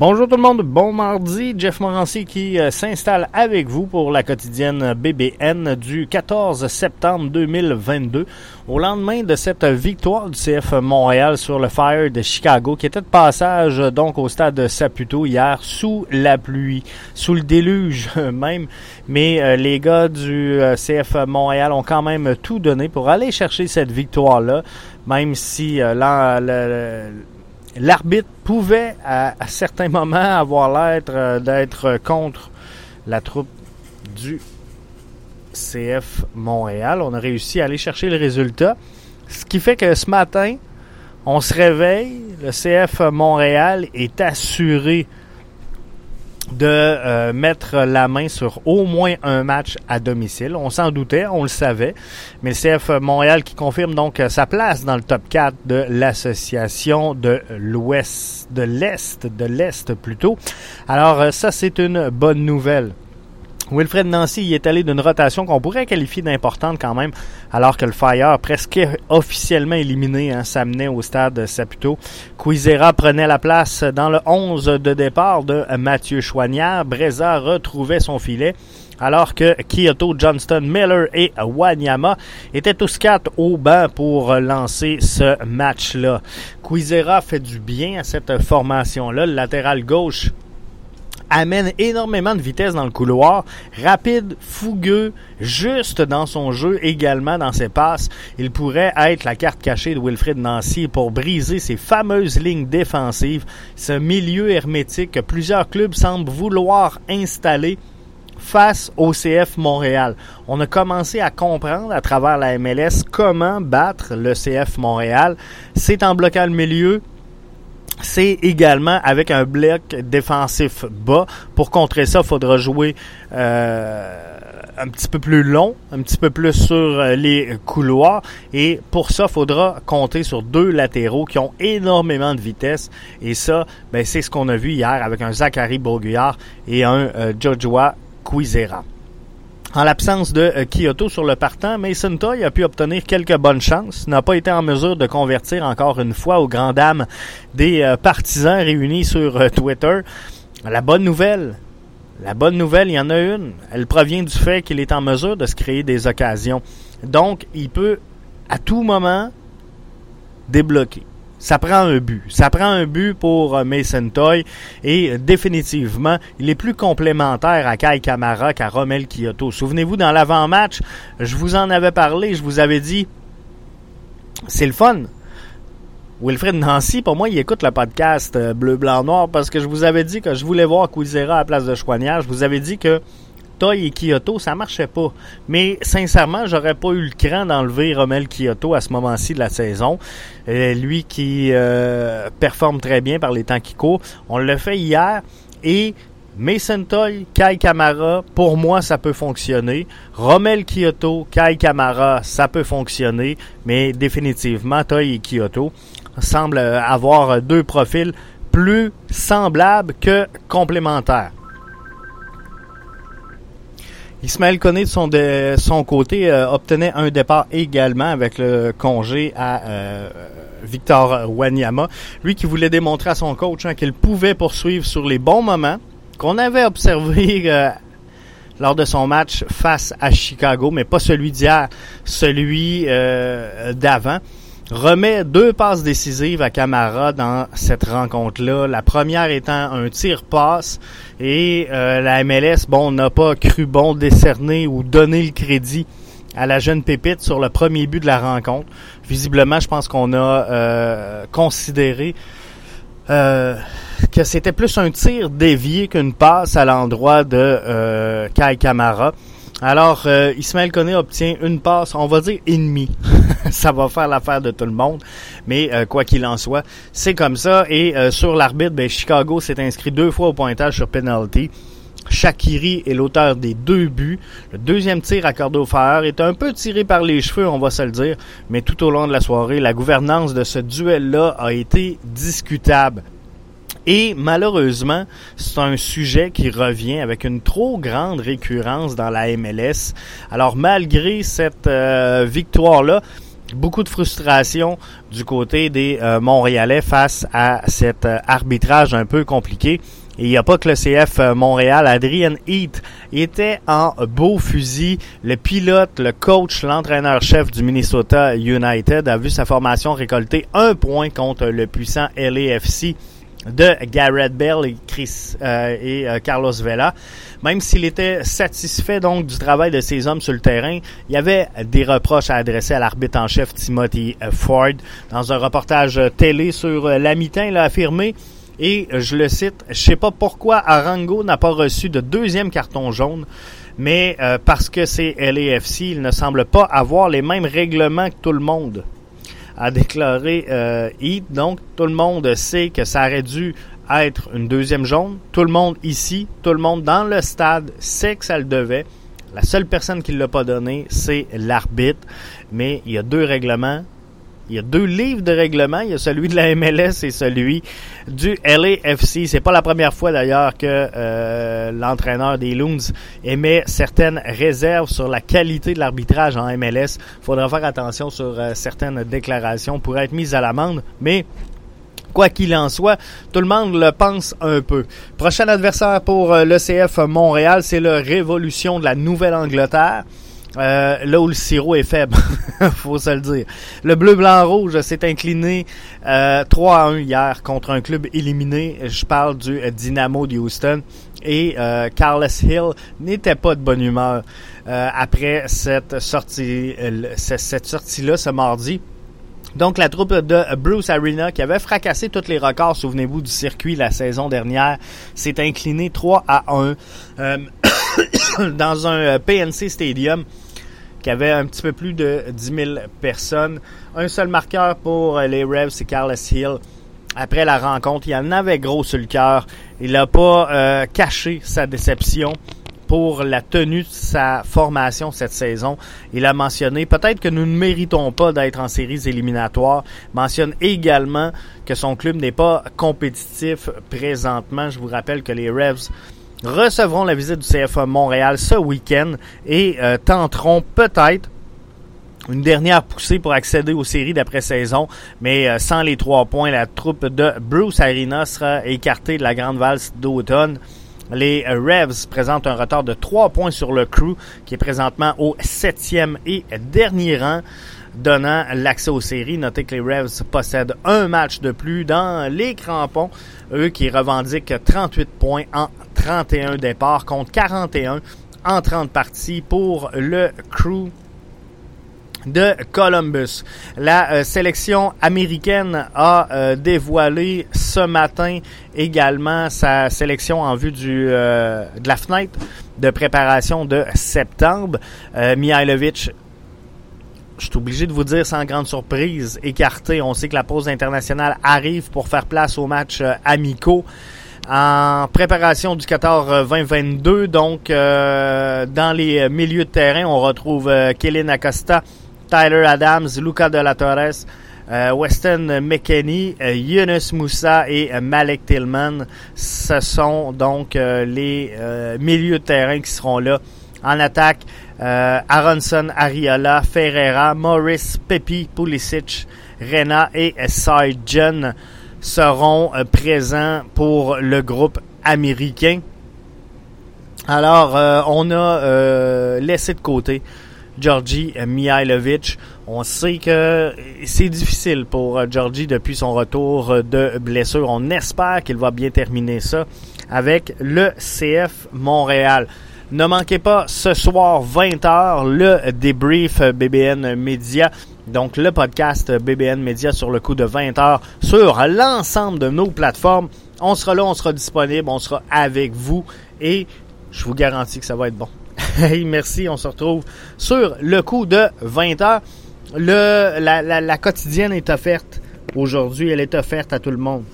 Bonjour tout le monde, bon mardi. Jeff Morancy qui euh, s'installe avec vous pour la quotidienne BBN du 14 septembre 2022. Au lendemain de cette victoire du CF Montréal sur le Fire de Chicago qui était de passage donc au stade Saputo hier sous la pluie, sous le déluge même. Mais euh, les gars du euh, CF Montréal ont quand même tout donné pour aller chercher cette victoire-là, même si là, le, l'arbitre pouvait à, certains moments avoir l'air euh, d'être contre la troupe du CF Montréal. On a réussi à aller chercher le résultat. Ce qui fait que ce matin, on se réveille, le CF Montréal est assuré de euh, mettre la main sur au moins un match à domicile. On s'en doutait, on le savait, mais le CF Montréal qui confirme donc sa place dans le top 4 de l'association de l'Ouest, de l'Est, de l'Est plutôt. Alors euh, ça c'est une bonne nouvelle. Wilfred Nancy y est allé d'une rotation qu'on pourrait qualifier d'importante quand même, alors que le Fire, presque officiellement éliminé, hein, s'amenait au stade Saputo. Quizera prenait la place dans le 11 de départ de Mathieu Chouanière. Breza retrouvait son filet alors que Kyoto, Johnston, Miller et Wanyama étaient tous quatre au banc pour lancer ce match-là. Quizera fait du bien à cette formation-là. Le latéral gauche amène énormément de vitesse dans le couloir, rapide, fougueux, juste dans son jeu, également dans ses passes. Il pourrait être la carte cachée de Wilfred Nancy pour briser ces fameuses lignes défensives, ce milieu hermétique que plusieurs clubs semblent vouloir installer face au CF Montréal. On a commencé à comprendre à travers la MLS comment battre le CF Montréal. C'est en bloquant le milieu, c'est également avec un bloc défensif bas. Pour contrer ça, il faudra jouer euh, un petit peu plus long, un petit peu plus sur euh, les couloirs. Et pour ça, il faudra compter sur deux latéraux qui ont énormément de vitesse. Et ça, ben, c'est ce qu'on a vu hier avec un Zachary Bourguillard et un euh, Joshua Quizera. En l'absence de euh, Kyoto sur le partant, Mason Toy a pu obtenir quelques bonnes chances, n'a pas été en mesure de convertir encore une fois aux grandes dames des euh, partisans réunis sur euh, Twitter. La bonne nouvelle, la bonne nouvelle, il y en a une. Elle provient du fait qu'il est en mesure de se créer des occasions. Donc, il peut à tout moment débloquer ça prend un but. Ça prend un but pour euh, Mason Toy et définitivement, il est plus complémentaire à Kai Kamara qu'à Romel Kyoto. Souvenez-vous, dans l'avant-match, je vous en avais parlé, je vous avais dit, c'est le fun. Wilfred Nancy, pour moi, il écoute le podcast euh, Bleu, Blanc, Noir parce que je vous avais dit que je voulais voir Quizera à la place de Chouanière. Je vous avais dit que Toy et Kyoto, ça marchait pas. Mais sincèrement, j'aurais pas eu le cran d'enlever Romel Kyoto à ce moment-ci de la saison. Euh, lui qui euh, performe très bien par les temps qui courent. On l'a fait hier et Mason Toy, Kai Kamara, pour moi, ça peut fonctionner. Romel Kyoto, Kai Kamara, ça peut fonctionner. Mais définitivement, Toy et Kyoto semblent avoir deux profils plus semblables que complémentaires. Ismaël Koné, de son, côté, euh, obtenait un départ également avec le congé à euh, Victor Wanyama. Lui qui voulait démontrer à son coach hein, qu'il pouvait poursuivre sur les bons moments qu'on avait observé euh, lors de son match face à Chicago, mais pas celui d'hier, celui d'avant remet deux passes décisives à Camara dans cette rencontre-là. La première étant un tir-passe et euh, la MLS, bon, n'a pas cru bon décerner ou donner le crédit à la jeune pépite sur le premier but de la rencontre. Visiblement, je pense qu'on a euh, considéré euh, que c'était plus un tir dévié qu'une passe à l'endroit de Kai Camara. Alors, euh, Ismaël Koné obtient une passe, on va dire ennemi. ça va faire l'affaire de tout le monde. Mais euh, quoi qu'il en soit, c'est comme ça. Et euh, sur l'arbitre, ben, Chicago s'est inscrit deux fois au pointage sur penalty. Shakiri est l'auteur des deux buts. Le deuxième tir accordé au Fire est un peu tiré par les cheveux, on va se le dire. Mais tout au long de la soirée, la gouvernance de ce duel-là a été discutable. Et malheureusement, c'est un sujet qui revient avec une trop grande récurrence dans la MLS. Alors malgré cette euh, victoire-là, beaucoup de frustration du côté des Montréalais face à cet arbitrage un peu compliqué. Et il n'y a pas que le CF euh, Montréal. Adrian Heath était en beau fusil. Le pilote, le coach, l'entraîneur-chef du Minnesota United a vu sa formation récolter un point contre le puissant LAFC de Garrett Bell et, Chris, euh, et euh, Carlos Vela. Même s'il était satisfait donc du travail de ces hommes sur le terrain, il y avait des reproches à adresser à l'arbitre en chef Timothy Ford. Dans un reportage télé sur la il a affirmé et je le cite, je sais pas pourquoi Arango n'a pas reçu de deuxième carton jaune, mais euh, parce que c'est LAFC, il ne semble pas avoir les mêmes règlements que tout le monde, a déclaré euh. Donc, tout le monde sait que ça aurait dû être une deuxième jaune. Tout le monde ici, tout le monde dans le stade sait que ça le devait. La seule personne qui ne l'a pas donné, c'est l'arbitre. Mais il y a deux règlements. Il y a deux livres de règlement. Il y a celui de la MLS et celui du LAFC. C'est pas la première fois d'ailleurs que euh, l'entraîneur des Loons émet certaines réserves sur la qualité de l'arbitrage en MLS. Faudra faire attention sur euh, certaines déclarations pour être mises à l'amende. Mais Quoi qu'il en soit, tout le monde le pense un peu. Prochain adversaire pour euh, l'ECF Montréal, c'est le Révolution de la Nouvelle-Angleterre. Euh, là où le sirop est faible, faut se le dire. Le bleu, blanc, rouge s'est incliné euh, 3 à 1 hier contre un club éliminé. Je parle du Dynamo de Houston. Et euh, Carlos Hill n'était pas de bonne humeur euh, après cette sortie, cette sortie-là ce mardi. Donc, la troupe de Bruce Arena, qui avait fracassé tous les records, souvenez-vous, du circuit la saison dernière, s'est incliné 3 à 1 dans un PNC Stadium qui avait un petit peu plus de 10 000 personnes. Un seul marqueur pour les Revs, c'est Carlos Hill. Après la rencontre, il en avait gros sur le cœur. Il n'a pas euh, caché sa déception pour la tenue de sa formation cette saison. Il a mentionné peut-être que nous ne méritons pas d'être en séries éliminatoires. mentionne également que son club n'est pas compétitif présentement. Je vous rappelle que les Revs recevront la visite du CFA Montréal ce week-end et euh, tenteront peut-être une dernière poussée pour accéder aux séries d'après-saison, mais euh, sans les trois points, la troupe de Bruce Arena sera écartée de la grande valse d'automne. Les Revs présentent un retard de trois points sur le crew, qui est présentement au septième et dernier rang donnant l'accès aux séries. Notez que les Revs possèdent un match de plus dans les crampons, eux qui revendiquent 38 points en 31 départs contre 41 en 30 parties pour le crew de Columbus. La euh, sélection américaine a euh, dévoilé ce matin également sa sélection en vue du, euh, de la fenêtre de préparation de septembre. Mihailovic je suis obligé de vous dire sans grande surprise, écarté. On sait que la pause internationale arrive pour faire place aux matchs amicaux. En préparation du 14-20-22, euh, donc euh, dans les milieux de terrain, on retrouve Kellen Acosta, Tyler Adams, Luca De La Torres, Weston McKenney, Yunus Moussa et Malek Tillman. Ce sont donc les milieux de terrain qui seront là en attaque. Euh, Aronson, Ariola, Ferreira, Morris, Pepi, Pulisic, Rena et Sargent seront euh, présents pour le groupe américain. Alors, euh, on a laissé de côté Georgi Mihailovic. On sait que c'est difficile pour Georgi depuis son retour de blessure. On espère qu'il va bien terminer ça avec le CF Montréal. Ne manquez pas ce soir 20h le débrief BBN Media. Donc le podcast BBN Media sur le coup de 20h sur l'ensemble de nos plateformes. On sera là, on sera disponible, on sera avec vous et je vous garantis que ça va être bon. Hey, merci, on se retrouve sur le coup de 20h. Le, la, la quotidienne est offerte aujourd'hui, elle est offerte à tout le monde.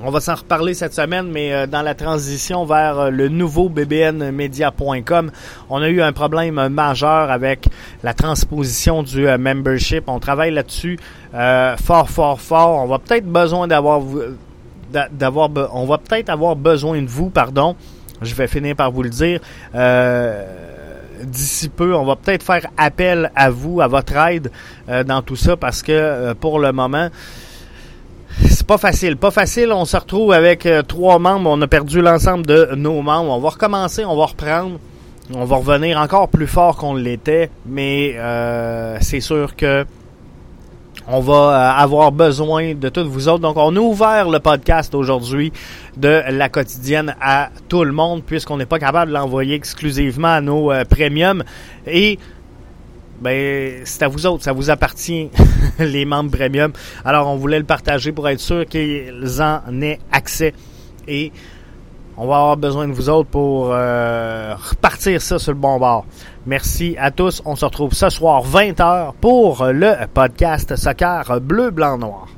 On va s'en reparler cette semaine, mais euh, dans la transition vers euh, le nouveau bbnmedia.com, on a eu un problème majeur avec la transposition du euh, membership. On travaille là-dessus fort, fort, fort. On va peut-être besoin d'avoir d'avoir on va peut-être avoir besoin de vous, pardon. Je vais finir par vous le dire. d'ici peu, on va peut-être faire appel à vous, à votre aide dans tout ça, parce que pour le moment, c'est pas facile. Pas facile. On se retrouve avec trois membres. On a perdu l'ensemble de nos membres. On va recommencer, on va reprendre. On va revenir encore plus fort qu'on l'était, mais euh, c'est sûr que on va euh, avoir besoin de toutes vous autres. Donc, on a ouvert le podcast aujourd'hui de la quotidienne à tout le monde, puisqu'on n'est pas capable de l'envoyer exclusivement à nos euh, premiums. Et ben, c'est à vous autres, ça vous appartient, les membres premium. Alors, on voulait le partager pour être sûr qu'ils en aient accès. Et on va avoir besoin de vous autres pour euh, repartir ça sur le bon bord. Merci à tous. On se retrouve ce soir 20h pour le podcast Soccer Bleu, Blanc, Noir.